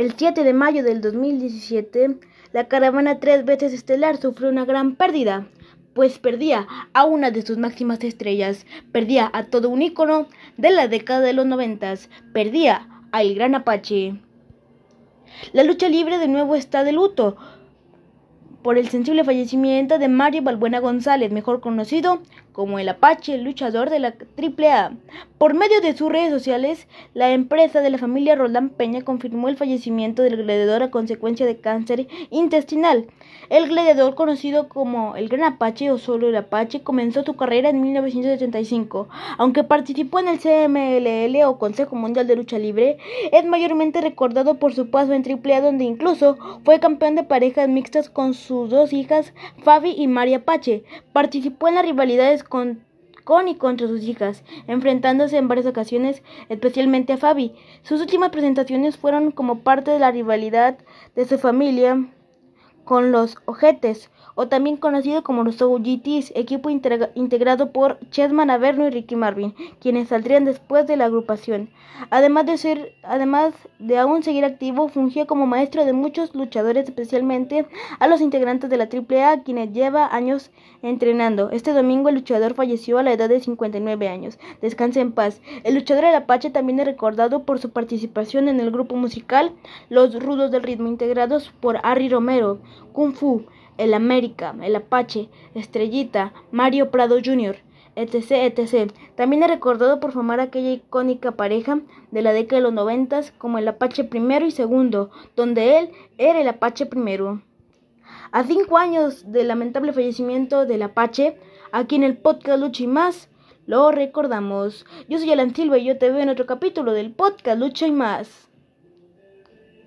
El 7 de mayo del 2017, la caravana tres veces estelar sufrió una gran pérdida, pues perdía a una de sus máximas estrellas, perdía a todo un ícono de la década de los noventas, perdía al gran Apache. La lucha libre de nuevo está de luto, por el sensible fallecimiento de Mario Balbuena González, mejor conocido como el Apache, luchador de la AAA. Por medio de sus redes sociales, la empresa de la familia Roldán Peña confirmó el fallecimiento del gladiador a consecuencia de cáncer intestinal. El gladiador, conocido como el Gran Apache o solo el Apache, comenzó su carrera en 1975. Aunque participó en el CMLL o Consejo Mundial de Lucha Libre, es mayormente recordado por su paso en AAA, donde incluso fue campeón de parejas mixtas con sus dos hijas, Fabi y María Apache. Participó en las rivalidades con, con y contra sus hijas, enfrentándose en varias ocasiones, especialmente a Fabi. Sus últimas presentaciones fueron como parte de la rivalidad de su familia con los Ojetes, o también conocido como los OGTs, equipo integrado por Chessman Averno y Ricky Marvin, quienes saldrían después de la agrupación. Además de ser, además de aún seguir activo, fungió como maestro de muchos luchadores, especialmente a los integrantes de la AAA, quienes lleva años entrenando. Este domingo el luchador falleció a la edad de 59 años. Descanse en paz. El luchador El Apache también es recordado por su participación en el grupo musical Los Rudos del Ritmo, integrados por Harry Romero, Kung Fu, el América, el Apache, Estrellita, Mario Prado Jr., etc., etc. También es recordado por formar aquella icónica pareja de la década de los noventas como el Apache primero y segundo, donde él era el Apache primero. A cinco años del lamentable fallecimiento del Apache, aquí en el podcast Lucha y más, lo recordamos. Yo soy Alan Silva y yo te veo en otro capítulo del podcast Lucha y más.